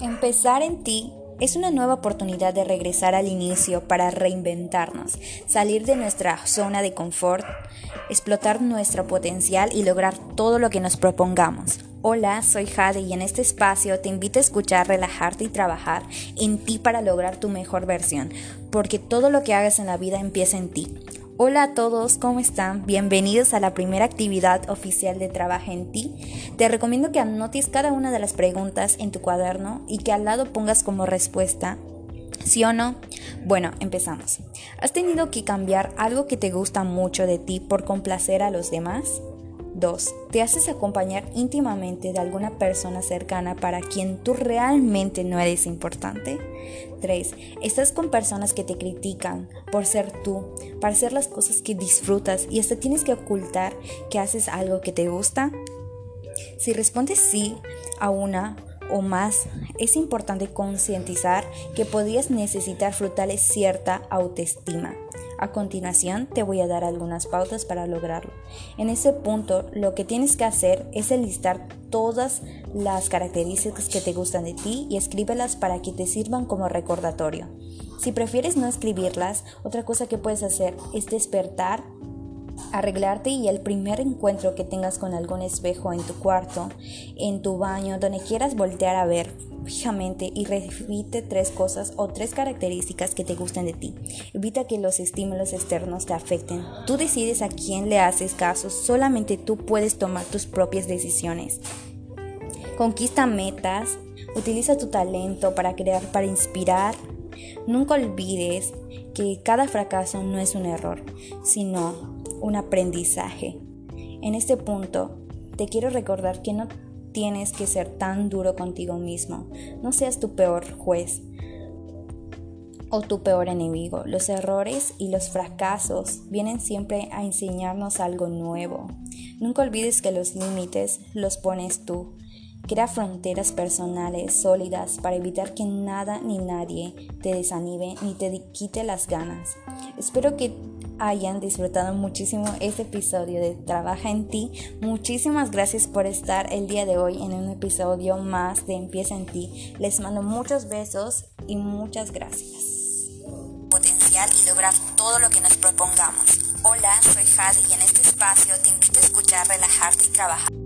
Empezar en ti es una nueva oportunidad de regresar al inicio para reinventarnos, salir de nuestra zona de confort, explotar nuestro potencial y lograr todo lo que nos propongamos. Hola, soy Jade y en este espacio te invito a escuchar, relajarte y trabajar en ti para lograr tu mejor versión, porque todo lo que hagas en la vida empieza en ti. Hola a todos, ¿cómo están? Bienvenidos a la primera actividad oficial de Trabaja en ti. Te recomiendo que anotes cada una de las preguntas en tu cuaderno y que al lado pongas como respuesta ¿Sí o no? Bueno, empezamos. ¿Has tenido que cambiar algo que te gusta mucho de ti por complacer a los demás? 2. ¿Te haces acompañar íntimamente de alguna persona cercana para quien tú realmente no eres importante? 3. ¿Estás con personas que te critican por ser tú, para hacer las cosas que disfrutas y hasta tienes que ocultar que haces algo que te gusta? Si respondes sí a una o más, es importante concientizar que podrías necesitar frutales cierta autoestima. A continuación te voy a dar algunas pautas para lograrlo. En ese punto lo que tienes que hacer es enlistar todas las características que te gustan de ti y escríbelas para que te sirvan como recordatorio. Si prefieres no escribirlas, otra cosa que puedes hacer es despertar arreglarte y el primer encuentro que tengas con algún espejo en tu cuarto, en tu baño, donde quieras voltear a ver fijamente y repite tres cosas o tres características que te gusten de ti. Evita que los estímulos externos te afecten. Tú decides a quién le haces caso, solamente tú puedes tomar tus propias decisiones. Conquista metas, utiliza tu talento para crear, para inspirar. Nunca olvides que cada fracaso no es un error, sino un aprendizaje. En este punto, te quiero recordar que no tienes que ser tan duro contigo mismo. No seas tu peor juez o tu peor enemigo. Los errores y los fracasos vienen siempre a enseñarnos algo nuevo. Nunca olvides que los límites los pones tú. Crea fronteras personales sólidas para evitar que nada ni nadie te desanime ni te quite las ganas. Espero que hayan disfrutado muchísimo este episodio de Trabaja en ti. Muchísimas gracias por estar el día de hoy en un episodio más de Empieza en ti. Les mando muchos besos y muchas gracias. Potencial y lograr todo lo que nos propongamos. Hola, soy Jade y en este espacio te invito a escuchar, relajarte y trabajar